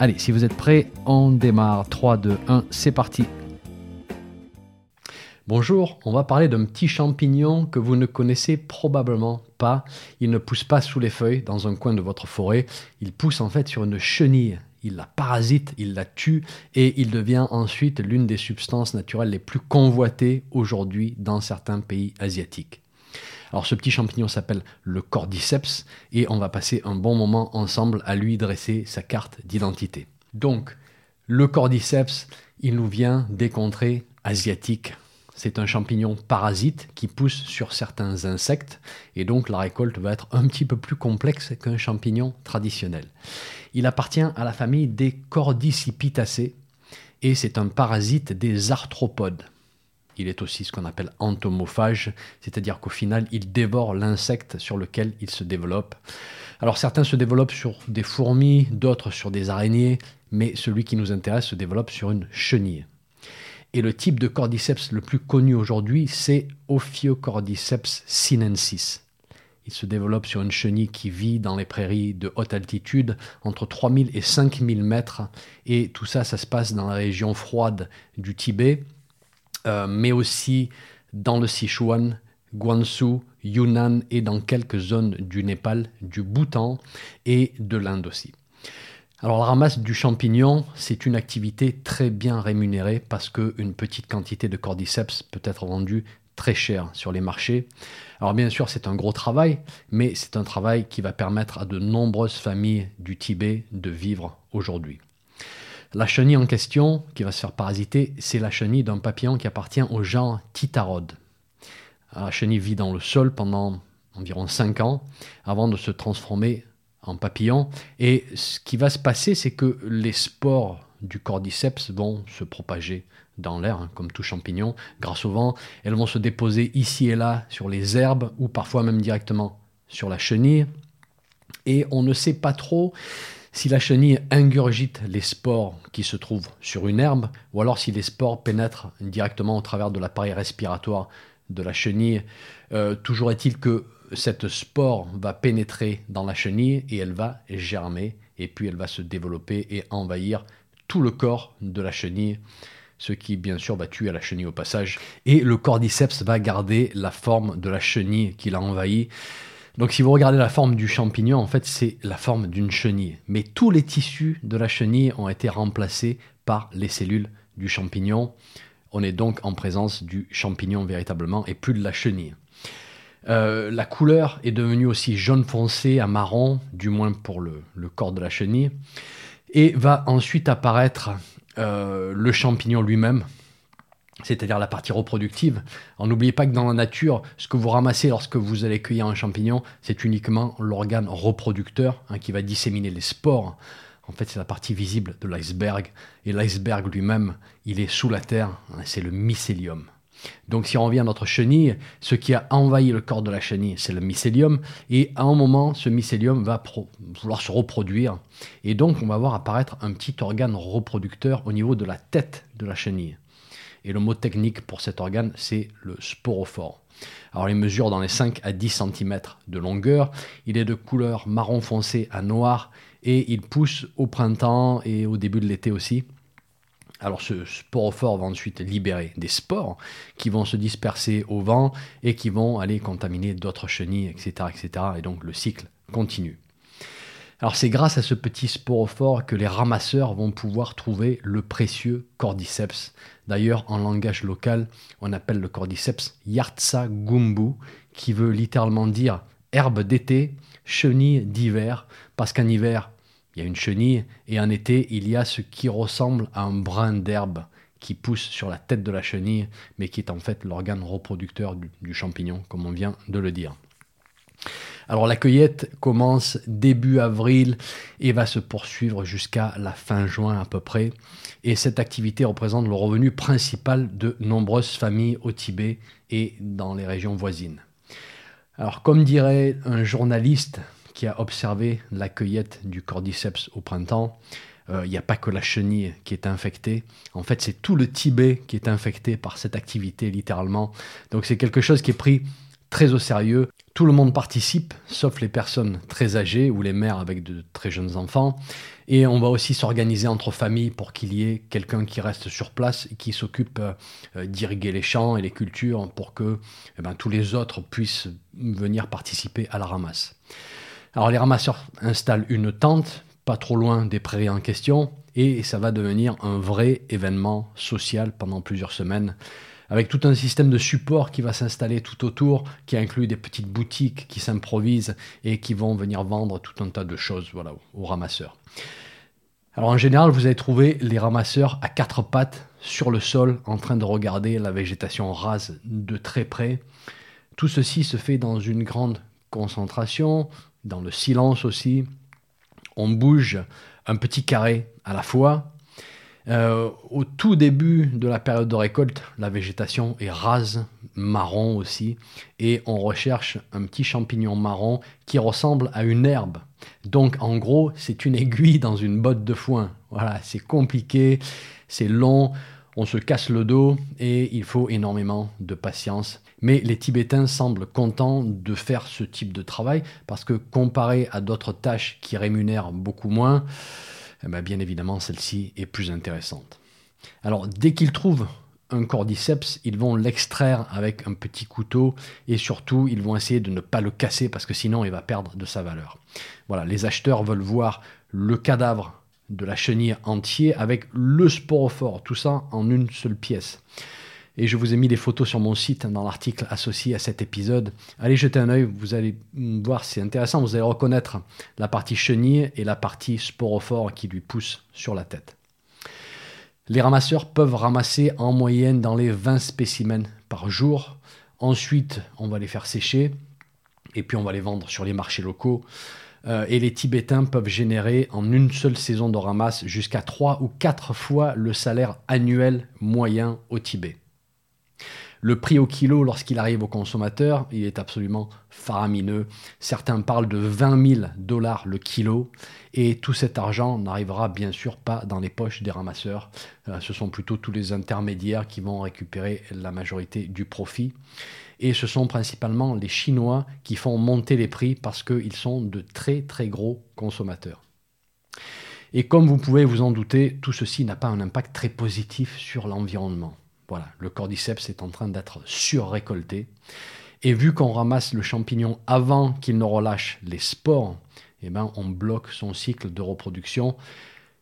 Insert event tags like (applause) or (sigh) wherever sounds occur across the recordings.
Allez, si vous êtes prêts, on démarre. 3, 2, 1, c'est parti. Bonjour, on va parler d'un petit champignon que vous ne connaissez probablement pas. Il ne pousse pas sous les feuilles dans un coin de votre forêt. Il pousse en fait sur une chenille. Il la parasite, il la tue et il devient ensuite l'une des substances naturelles les plus convoitées aujourd'hui dans certains pays asiatiques. Alors ce petit champignon s'appelle le cordyceps et on va passer un bon moment ensemble à lui dresser sa carte d'identité. Donc le cordyceps, il nous vient des contrées asiatiques. C'est un champignon parasite qui pousse sur certains insectes et donc la récolte va être un petit peu plus complexe qu'un champignon traditionnel. Il appartient à la famille des Cordycipitacées et c'est un parasite des arthropodes. Il est aussi ce qu'on appelle entomophage, c'est-à-dire qu'au final, il dévore l'insecte sur lequel il se développe. Alors certains se développent sur des fourmis, d'autres sur des araignées, mais celui qui nous intéresse se développe sur une chenille. Et le type de cordyceps le plus connu aujourd'hui, c'est Ophiocordyceps sinensis. Il se développe sur une chenille qui vit dans les prairies de haute altitude, entre 3000 et 5000 mètres. Et tout ça, ça se passe dans la région froide du Tibet, euh, mais aussi dans le Sichuan, Guangzhou, Yunnan et dans quelques zones du Népal, du Bhoutan et de l'Inde aussi. Alors la ramasse du champignon, c'est une activité très bien rémunérée parce qu'une petite quantité de cordyceps peut être vendue très cher sur les marchés. Alors bien sûr, c'est un gros travail, mais c'est un travail qui va permettre à de nombreuses familles du Tibet de vivre aujourd'hui. La chenille en question, qui va se faire parasiter, c'est la chenille d'un papillon qui appartient au genre Titarode. La chenille vit dans le sol pendant environ 5 ans avant de se transformer en papillon. Et ce qui va se passer, c'est que les spores du cordyceps vont se propager dans l'air, hein, comme tout champignon. Grâce au vent, elles vont se déposer ici et là sur les herbes ou parfois même directement sur la chenille. Et on ne sait pas trop si la chenille ingurgite les spores qui se trouvent sur une herbe, ou alors si les spores pénètrent directement au travers de l'appareil respiratoire de la chenille, euh, toujours est-il que cette spore va pénétrer dans la chenille et elle va germer, et puis elle va se développer et envahir tout le corps de la chenille, ce qui bien sûr va tuer la chenille au passage. Et le cordyceps va garder la forme de la chenille qu'il a envahie. Donc si vous regardez la forme du champignon, en fait c'est la forme d'une chenille. Mais tous les tissus de la chenille ont été remplacés par les cellules du champignon. On est donc en présence du champignon véritablement et plus de la chenille. Euh, la couleur est devenue aussi jaune foncé à marron, du moins pour le, corps de la chenille. Et va ensuite apparaître euh, le champignon lui-même, c'est-à-dire la partie reproductive. N'oubliez pas que dans la nature, ce que vous ramassez lorsque vous allez cueillir un champignon, c'est uniquement l'organe reproducteur hein, qui va disséminer les spores. En fait, c'est la partie visible de l'iceberg. Et l'iceberg lui-même, il est sous la terre, hein, c'est le mycélium. Donc si on revient à notre chenille, ce qui a envahi le corps de la chenille, c'est le mycélium. Et à un moment, ce mycélium va vouloir se reproduire. Et donc, on va voir apparaître un petit organe reproducteur au niveau de la tête de la chenille. Et le mot technique pour cet organe, c'est le sporophore. Alors il mesure dans les 5 à 10 cm de longueur, il est de couleur marron foncé à noir et il pousse au printemps et au début de l'été aussi. Alors ce sporophore va ensuite libérer des spores qui vont se disperser au vent et qui vont aller contaminer d'autres chenilles, etc., etc. Et donc le cycle continue. Alors c'est grâce à ce petit sporophore que les ramasseurs vont pouvoir trouver le précieux cordyceps. D'ailleurs, en langage local, on appelle le cordyceps Yartsa gumbu, qui veut littéralement dire herbe d'été, chenille d'hiver, parce qu'en hiver, il y a une chenille, et en été, il y a ce qui ressemble à un brin d'herbe qui pousse sur la tête de la chenille, mais qui est en fait l'organe reproducteur du champignon, comme on vient de le dire. Alors la cueillette commence début avril et va se poursuivre jusqu'à la fin juin à peu près. Et cette activité représente le revenu principal de nombreuses familles au Tibet et dans les régions voisines. Alors comme dirait un journaliste qui a observé la cueillette du cordyceps au printemps, euh, il n'y a pas que la chenille qui est infectée. En fait, c'est tout le Tibet qui est infecté par cette activité, littéralement. Donc c'est quelque chose qui est pris très au sérieux. Tout le monde participe, sauf les personnes très âgées ou les mères avec de très jeunes enfants. Et on va aussi s'organiser entre familles pour qu'il y ait quelqu'un qui reste sur place et qui s'occupe euh, d'irriguer les champs et les cultures pour que eh ben, tous les autres puissent venir participer à la ramasse. Alors les ramasseurs installent une tente pas trop loin des prairies en question, et ça va devenir un vrai événement social pendant plusieurs semaines, avec tout un système de support qui va s'installer tout autour, qui inclut des petites boutiques qui s'improvisent et qui vont venir vendre tout un tas de choses voilà, aux ramasseurs. Alors en général, vous allez trouver les ramasseurs à quatre pattes sur le sol en train de regarder la végétation rase de très près. Tout ceci se fait dans une grande concentration, dans le silence aussi, on bouge un petit carré à la fois. Euh, au tout début de la période de récolte, la végétation est rase, marron aussi, et on recherche un petit champignon marron qui ressemble à une herbe. Donc en gros, c'est une aiguille dans une botte de foin. Voilà, c'est compliqué, c'est long, on se casse le dos et il faut énormément de patience. Mais les Tibétains semblent contents de faire ce type de travail parce que comparé à d'autres tâches qui rémunèrent beaucoup moins, eh ben, bien évidemment celle-ci est plus intéressante. Alors dès qu'ils trouvent un cordyceps, ils vont l'extraire avec un petit couteau et surtout ils vont essayer de ne pas le casser parce que sinon il va perdre de sa valeur. Voilà, les acheteurs veulent voir le cadavre de la chenille entier avec le sporophore, tout ça en une seule pièce. Et je vous ai mis des photos sur mon site dans l'article associé à cet épisode. Allez jeter un œil, vous allez voir, c'est intéressant, vous allez reconnaître la partie chenille et la partie sporophore qui lui pousse sur la tête. Les ramasseurs peuvent ramasser en moyenne dans les 20 spécimens par jour. Ensuite, on va les faire sécher et puis on va les vendre sur les marchés locaux. Euh, et les Tibétains peuvent générer en une seule saison de ramasse jusqu'à 3 ou 4 fois le salaire annuel moyen au Tibet. Le prix au kilo lorsqu'il arrive au consommateur, il est absolument faramineux. Certains parlent de 20 000 dollars le kilo et tout cet argent n'arrivera bien sûr pas dans les poches des ramasseurs. Euh, ce sont plutôt tous les intermédiaires qui vont récupérer la majorité du profit. Et ce sont principalement les Chinois qui font monter les prix parce qu'ils sont de très très gros consommateurs. Et comme vous pouvez vous en douter, tout ceci n'a pas un impact très positif sur l'environnement. Le cordyceps est en train d'être surrécolté. Et vu qu'on ramasse le champignon avant qu'il ne relâche les spores, eh ben, on bloque son cycle de reproduction.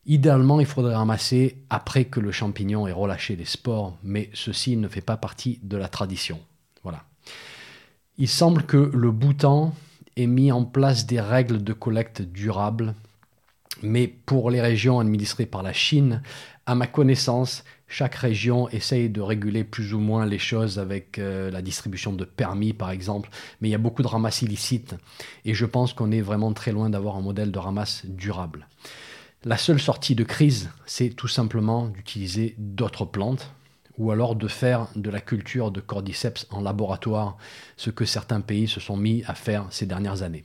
Idéalement, il faudrait ramasser après que le champignon ait relâché les spores, mais ceci ne fait pas partie de la tradition. Voilà. Il semble que le Bhoutan ait mis en place des règles de collecte durables, mais pour les régions administrées par la Chine, à ma connaissance, chaque région essaye de réguler plus ou moins les choses avec euh, la distribution de permis, par exemple, mais il y a beaucoup de ramasses illicites, et je pense qu'on est vraiment très loin d'avoir un modèle de ramasse durable. La seule sortie de crise, c'est tout simplement d'utiliser d'autres plantes, ou alors de faire de la culture de cordyceps en laboratoire, ce que certains pays se sont mis à faire ces dernières années.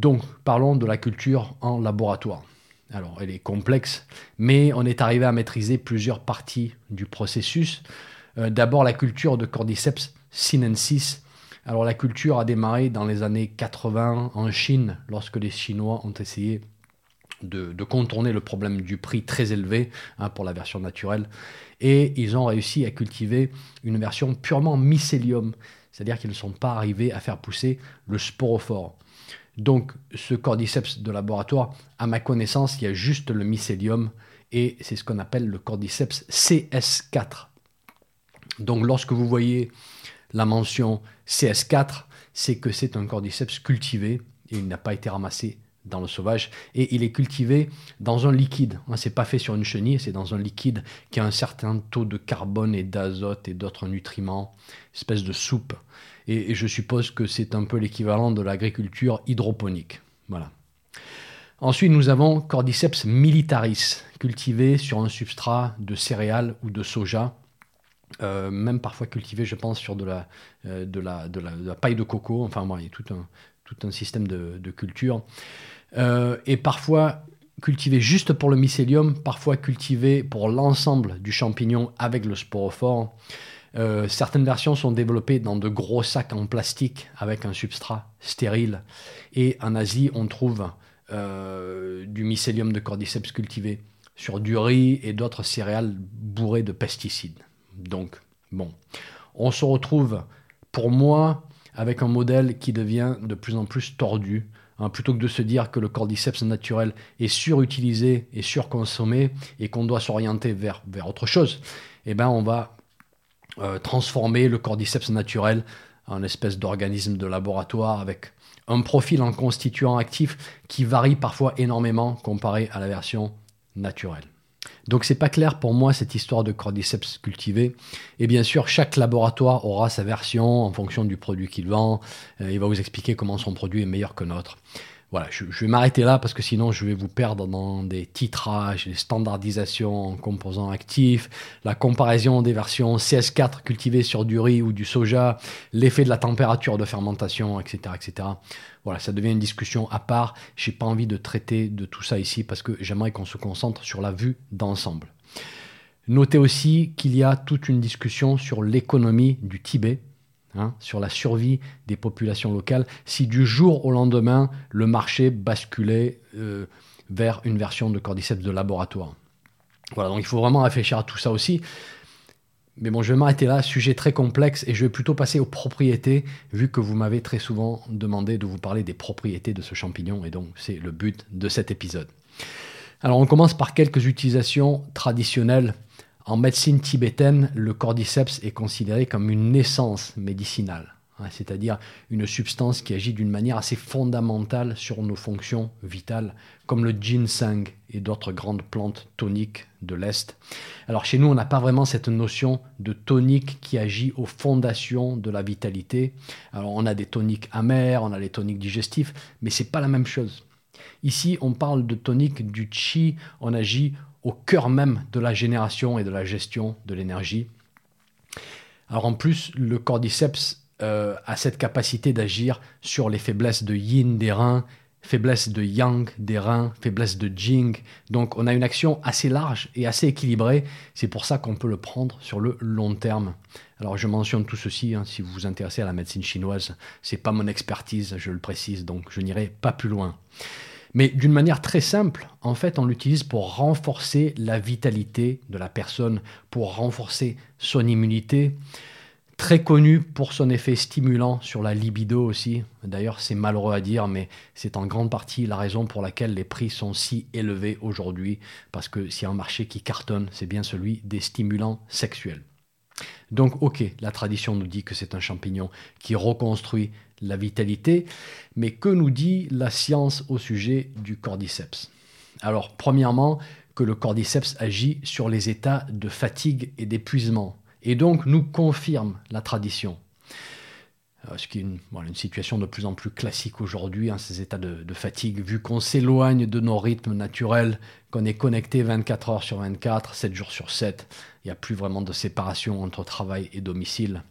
Donc, parlons de la culture en laboratoire. Alors, elle est complexe, mais on est arrivé à maîtriser plusieurs parties du processus. Euh, d'abord, la culture de Cordyceps sinensis. Alors, la culture a démarré dans les années 80 en Chine, lorsque les Chinois ont essayé de, contourner le problème du prix très élevé hein, pour la version naturelle. Et ils ont réussi à cultiver une version purement mycélium, c'est-à-dire qu'ils ne sont pas arrivés à faire pousser le sporophore. Donc ce cordyceps de laboratoire, à ma connaissance, il y a juste le mycélium et c'est ce qu'on appelle le cordyceps CS4. Donc lorsque vous voyez la mention CS4, c'est que c'est un cordyceps cultivé et il n'a pas été ramassé dans le sauvage et il est cultivé dans un liquide. Hein, c'est pas fait sur une chenille, c'est dans un liquide qui a un certain taux de carbone et d'azote et d'autres nutriments, espèce de soupe. Et, je suppose que c'est un peu l'équivalent de l'agriculture hydroponique. Voilà. Ensuite, nous avons Cordyceps militaris, cultivé sur un substrat de céréales ou de soja, euh, même parfois cultivé, je pense, sur de la, euh, de la, paille de coco. Enfin, bon, il y a tout un, système de, de culture. Euh, et parfois cultivé juste pour le mycélium, parfois cultivé pour l'ensemble du champignon avec le sporophore. Euh, certaines versions sont développées dans de gros sacs en plastique avec un substrat stérile. Et en Asie, on trouve euh, du mycélium de cordyceps cultivé sur du riz et d'autres céréales bourrées de pesticides. Donc, bon, on se retrouve, pour moi, avec un modèle qui devient de plus en plus tordu. Hein, plutôt que de se dire que le cordyceps naturel est surutilisé et surconsommé et qu'on doit s'orienter vers, vers autre chose, eh ben on va euh, transformer le cordyceps naturel en espèce d'organisme de laboratoire avec un profil en constituant actif qui varie parfois énormément comparé à la version naturelle. Donc c'est pas clair pour moi cette histoire de cordyceps cultivé. Et bien sûr, chaque laboratoire aura sa version en fonction du produit qu'il vend. Euh, il va vous expliquer comment son produit est meilleur que notre. Voilà, je, vais m'arrêter là parce que sinon je vais vous perdre dans des titrages, des standardisations en composants actifs, la comparaison des versions CS4 cultivées sur du riz ou du soja, l'effet de la température de fermentation, etc., etc. Voilà, ça devient une discussion à part. J'ai pas envie de traiter de tout ça ici parce que j'aimerais qu'on se concentre sur la vue d'ensemble. Notez aussi qu'il y a toute une discussion sur l'économie du Tibet Hein, sur la survie des populations locales si du jour au lendemain le marché basculait euh, vers une version de cordyceps de laboratoire. Voilà, donc il faut vraiment réfléchir à tout ça aussi. Mais bon, je vais m'arrêter là, sujet très complexe, et je vais plutôt passer aux propriétés, vu que vous m'avez très souvent demandé de vous parler des propriétés de ce champignon, et donc c'est le but de cet épisode. Alors on commence par quelques utilisations traditionnelles en médecine tibétaine, le cordyceps est considéré comme une naissance médicinale, hein, c'est-à-dire une substance qui agit d'une manière assez fondamentale sur nos fonctions vitales, comme le ginseng et d'autres grandes plantes toniques de l'Est. Alors chez nous, on n'a pas vraiment cette notion de tonique qui agit aux fondations de la vitalité. Alors on a des toniques amers, on a les toniques digestifs, mais c'est pas la même chose. Ici, on parle de tonique du chi, on agit au cœur même de la génération et de la gestion de l'énergie. Alors en plus, le cordyceps euh, a cette capacité d'agir sur les faiblesses de yin des reins, faiblesses de yang des reins, faiblesses de jing. Donc on a une action assez large et assez équilibrée. C'est pour ça qu'on peut le prendre sur le long terme. Alors je mentionne tout ceci, hein, si vous vous intéressez à la médecine chinoise, c'est pas mon expertise, je le précise, donc je n'irai pas plus loin. Mais d'une manière très simple, en fait, on l'utilise pour renforcer la vitalité de la personne, pour renforcer son immunité. Très connu pour son effet stimulant sur la libido aussi. D'ailleurs, c'est malheureux à dire, mais c'est en grande partie la raison pour laquelle les prix sont si élevés aujourd'hui. Parce que s'il y a un marché qui cartonne, c'est bien celui des stimulants sexuels. Donc, ok, la tradition nous dit que c'est un champignon qui reconstruit la vitalité, mais que nous dit la science au sujet du cordyceps? Alors, premièrement, que le cordyceps agit sur les états de fatigue et d'épuisement, et donc nous confirme la tradition. Euh, ce qui est une, situation de plus en plus classique aujourd'hui, hein, ces états de, de fatigue, vu qu'on s'éloigne de nos rythmes naturels, qu'on est connecté 24 heures sur 24, 7 jours sur 7, il n'y a plus vraiment de séparation entre travail et domicile.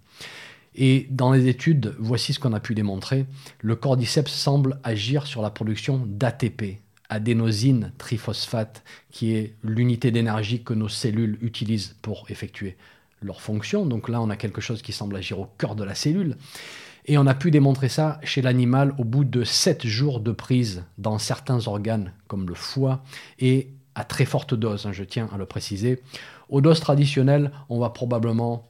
Et dans les études, voici ce qu'on a pu démontrer. Le cordyceps semble agir sur la production d'ATP, adénosine triphosphate, qui est l'unité d'énergie que nos cellules utilisent pour effectuer leur fonction. Donc là, on a quelque chose qui semble agir au cœur de la cellule. Et on a pu démontrer ça chez l'animal au bout de 7 jours de prise dans certains organes, comme le foie, et à très forte dose, hein, je tiens à le préciser. Aux doses traditionnelles, on va probablement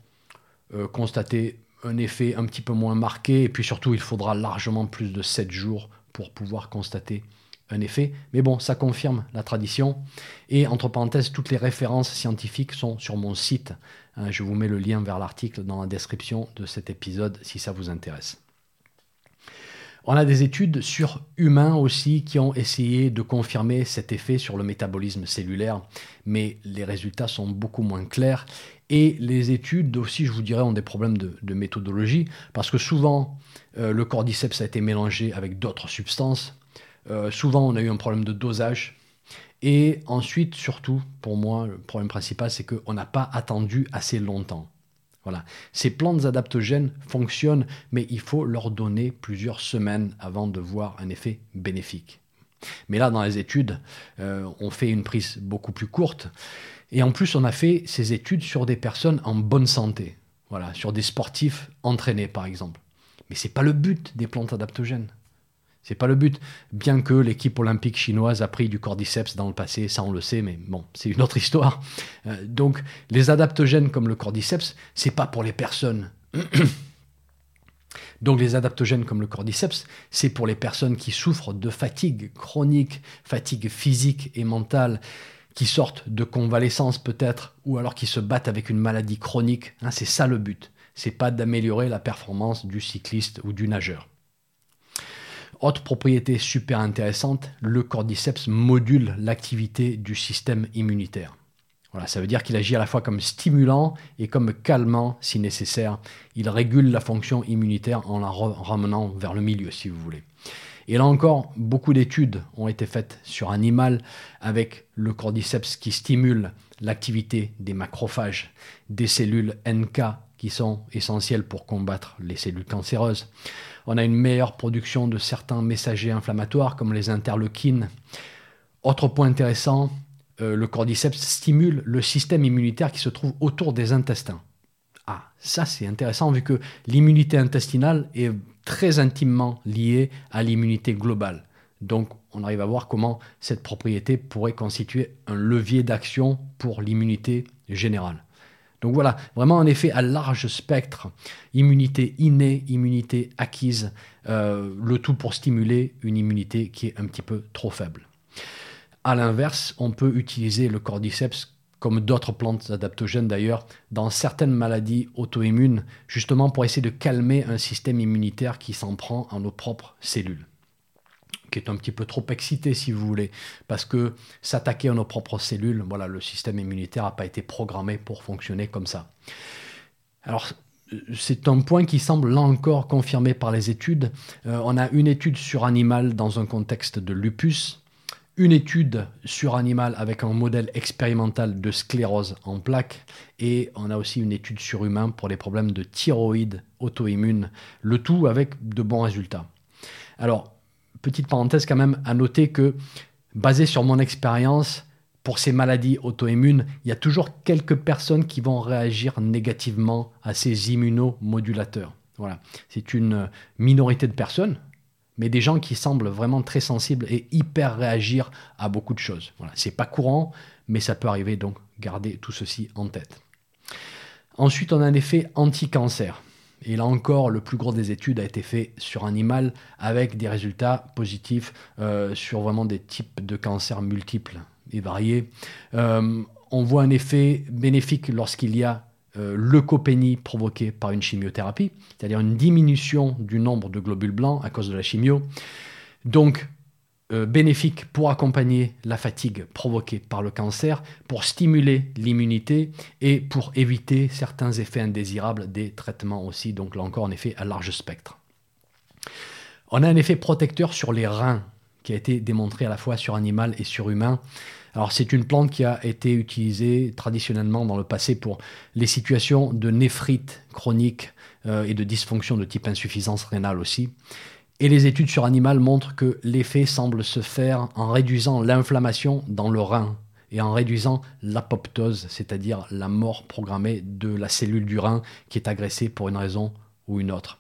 euh, constater un effet un petit peu moins marqué, et puis surtout, il faudra largement plus de 7 jours pour pouvoir constater un effet. Mais bon, ça confirme la tradition. Et entre parenthèses, toutes les références scientifiques sont sur mon site. Hein, je vous mets le lien vers l'article dans la description de cet épisode si ça vous intéresse. On a des études sur humains aussi qui ont essayé de confirmer cet effet sur le métabolisme cellulaire, mais les résultats sont beaucoup moins clairs. Et les études aussi, je vous dirais, ont des problèmes de, méthodologie, parce que souvent, euh, le cordyceps a été mélangé avec d'autres substances. Euh, souvent, on a eu un problème de dosage. Et ensuite, surtout, pour moi, le problème principal, c'est qu'on n'a pas attendu assez longtemps. Ces plantes adaptogènes fonctionnent, mais il faut leur donner plusieurs semaines avant de voir un effet bénéfique. Mais là, dans les études, euh, on fait une prise beaucoup plus courte. Et en plus, on a fait ces études sur des personnes en bonne santé. Voilà, sur des sportifs entraînés, par exemple. Mais ce n'est pas le but des plantes adaptogènes. C'est pas le but. Bien que l'équipe olympique chinoise a pris du cordyceps dans le passé, ça on le sait, mais bon, c'est une autre histoire. Euh, donc, les adaptogènes comme le cordyceps, c'est pas pour les personnes. (coughs) Donc les adaptogènes comme le cordyceps, c'est pour les personnes qui souffrent de fatigue chronique, fatigue physique et mentale, qui sortent de convalescence peut-être, ou alors qui se battent avec une maladie chronique. Hein, c'est ça le but. C'est pas d'améliorer la performance du cycliste ou du nageur. Autre propriété super intéressante, le cordyceps module l'activité du système immunitaire. Voilà, ça veut dire qu'il agit à la fois comme stimulant et comme calmant si nécessaire. Il régule la fonction immunitaire en la ramenant vers le milieu, si vous voulez. Et là encore, beaucoup d'études ont été faites sur animal avec le cordyceps qui stimule l'activité des macrophages, des cellules NK qui sont essentielles pour combattre les cellules cancéreuses. On a une meilleure production de certains messagers inflammatoires comme les interleukines. Autre point intéressant, euh, le cordyceps stimule le système immunitaire qui se trouve autour des intestins. Ah, ça c'est intéressant vu que l'immunité intestinale est très intimement liée à l'immunité globale. Donc on arrive à voir comment cette propriété pourrait constituer un levier d'action pour l'immunité générale. Donc voilà, vraiment un effet à large spectre, immunité innée, immunité acquise, euh, le tout pour stimuler une immunité qui est un petit peu trop faible. A l'inverse, on peut utiliser le cordyceps comme d'autres plantes adaptogènes d'ailleurs, dans certaines maladies auto-immunes, justement pour essayer de calmer un système immunitaire qui s'en prend à nos propres cellules qui est un petit peu trop excité, si vous voulez, parce que s'attaquer à nos propres cellules, voilà, le système immunitaire n'a pas été programmé pour fonctionner comme ça. Alors, c'est un point qui semble là encore confirmé par les études. Euh, on a une étude sur animal dans un contexte de lupus, une étude sur animal avec un modèle expérimental de sclérose en plaques, et on a aussi une étude sur humain pour les problèmes de thyroïde auto-immune, le tout avec de bons résultats. Alors, petite parenthèse quand même à noter que, basé sur mon expérience, pour ces maladies auto-immunes, il y a toujours quelques personnes qui vont réagir négativement à ces immunomodulateurs. Voilà. C'est une minorité de personnes, mais des gens qui semblent vraiment très sensibles et hyper réagir à beaucoup de choses. Voilà. C'est pas courant, mais ça peut arriver, donc gardez tout ceci en tête. Ensuite, on a un effet anti-cancer. Et là encore, le plus gros des études a été fait sur animal avec des résultats positifs euh, sur vraiment des types de cancers multiples et variés. Euh, on voit un effet bénéfique lorsqu'il y a euh, leucopénie provoquée par une chimiothérapie, c'est-à-dire une diminution du nombre de globules blancs à cause de la chimio. Donc, euh, bénéfique pour accompagner la fatigue provoquée par le cancer, pour stimuler l'immunité et pour éviter certains effets indésirables des traitements aussi. Donc là encore, en effet, à large spectre. On a un effet protecteur sur les reins qui a été démontré à la fois sur animal et sur humain. Alors c'est une plante qui a été utilisée traditionnellement dans le passé pour les situations de néphrite chronique euh, et de dysfonction de type insuffisance rénale aussi. Et les études sur animal montrent que l'effet semble se faire en réduisant l'inflammation dans le rein et en réduisant l'apoptose, c'est-à-dire la mort programmée de la cellule du rein qui est agressée pour une raison ou une autre.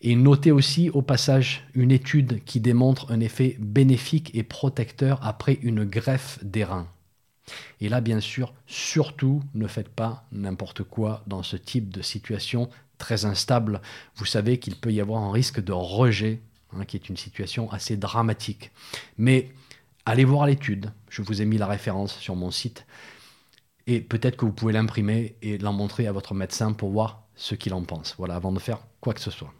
Et notez aussi au passage une étude qui démontre un effet bénéfique et protecteur après une greffe des reins. Et là, bien sûr, surtout, ne faites pas n'importe quoi dans ce type de situation très instable, vous savez qu'il peut y avoir un risque de rejet, hein, qui est une situation assez dramatique. Mais allez voir l'étude, je vous ai mis la référence sur mon site, et peut-être que vous pouvez l'imprimer et l'en montrer à votre médecin pour voir ce qu'il en pense, voilà, avant de faire quoi que ce soit.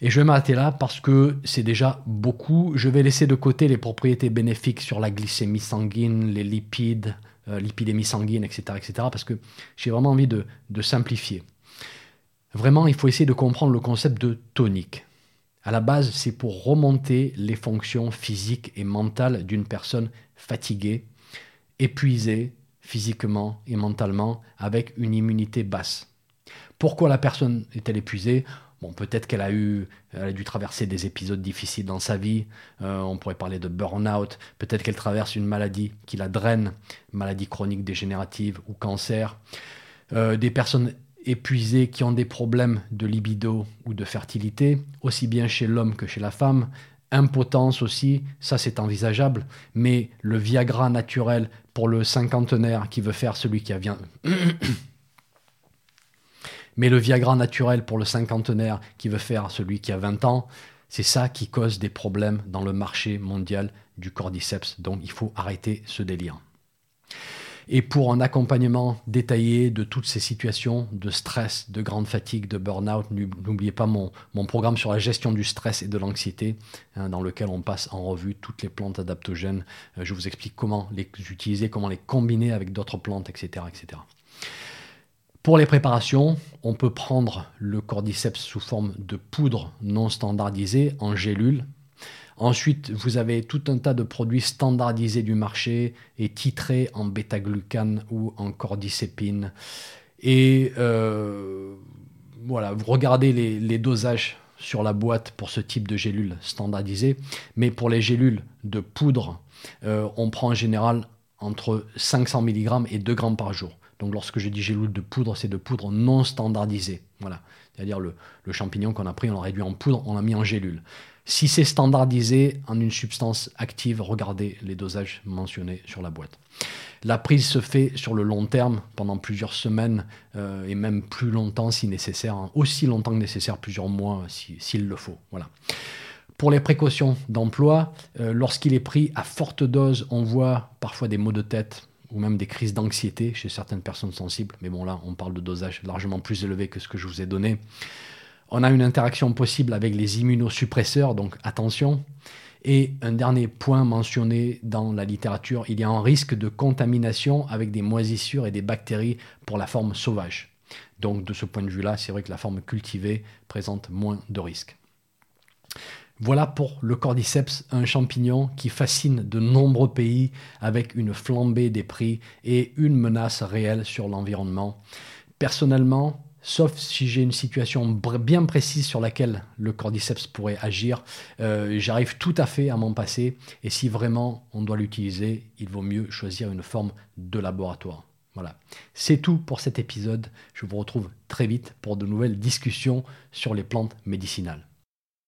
Et je vais m'arrêter là parce que c'est déjà beaucoup. Je vais laisser de côté les propriétés bénéfiques sur la glycémie sanguine, les lipides, euh, l'épidémie sanguine, etc., etc., parce que j'ai vraiment envie de, de simplifier. Vraiment, il faut essayer de comprendre le concept de tonique. À la base, c'est pour remonter les fonctions physiques et mentales d'une personne fatiguée, épuisée physiquement et mentalement, avec une immunité basse. Pourquoi la personne est-elle épuisée? Bon, peut-être qu'elle a eu, elle a dû traverser des épisodes difficiles dans sa vie. Euh, on pourrait parler de burn-out. Peut-être qu'elle traverse une maladie qui la draine, maladie chronique dégénérative ou cancer. Euh, des personnes épuisées qui ont des problèmes de libido ou de fertilité, aussi bien chez l'homme que chez la femme. Impotence aussi, ça c'est envisageable. Mais le Viagra naturel pour le cinquantenaire qui veut faire celui qui a bien (coughs) Mais le Viagra naturel pour le cinquantenaire qui veut faire celui qui a 20 ans, c'est ça qui cause des problèmes dans le marché mondial du cordyceps. Donc il faut arrêter ce délire. Et pour un accompagnement détaillé de toutes ces situations de stress, de grande fatigue, de burn-out, n'oubliez pas mon, programme sur la gestion du stress et de l'anxiété, hein, dans lequel on passe en revue toutes les plantes adaptogènes. Euh, je vous explique comment les utiliser, comment les combiner avec d'autres plantes, etc., etc. Pour les préparations, on peut prendre le cordyceps sous forme de poudre non standardisée en gélule. Ensuite, vous avez tout un tas de produits standardisés du marché et titrés en bêta-glucane ou en cordycépine. Et euh, voilà, vous regardez les, dosages sur la boîte pour ce type de gélule standardisée. Mais pour les gélules de poudre, euh, on prend en général entre 500 mg et 2 g par jour. Donc lorsque je dis gélule de poudre, c'est de poudre non standardisée. Voilà. C'est-à-dire le, champignon qu'on a pris, on l'a réduit en poudre, on l'a mis en gélule. Si c'est standardisé en une substance active, regardez les dosages mentionnés sur la boîte. La prise se fait sur le long terme, pendant plusieurs semaines, euh, et même plus longtemps si nécessaire, hein. aussi longtemps que nécessaire, plusieurs mois s'il le faut. Voilà. Pour les précautions d'emploi, euh, lorsqu'il est pris à forte dose, on voit parfois des maux de tête, ou même des crises d'anxiété chez certaines personnes sensibles. Mais bon, là, on parle de dosage largement plus élevé que ce que je vous ai donné. On a une interaction possible avec les immunosuppresseurs, donc attention. Et un dernier point mentionné dans la littérature, il y a un risque de contamination avec des moisissures et des bactéries pour la forme sauvage. Donc de ce point de vue-là, c'est vrai que la forme cultivée présente moins de risques. Voilà pour le cordyceps, un champignon qui fascine de nombreux pays avec une flambée des prix et une menace réelle sur l'environnement. Personnellement, sauf si j'ai une situation bien précise sur laquelle le cordyceps pourrait agir, euh, j'arrive tout à fait à m'en passer et si vraiment on doit l'utiliser, il vaut mieux choisir une forme de laboratoire. Voilà, c'est tout pour cet épisode. Je vous retrouve très vite pour de nouvelles discussions sur les plantes médicinales.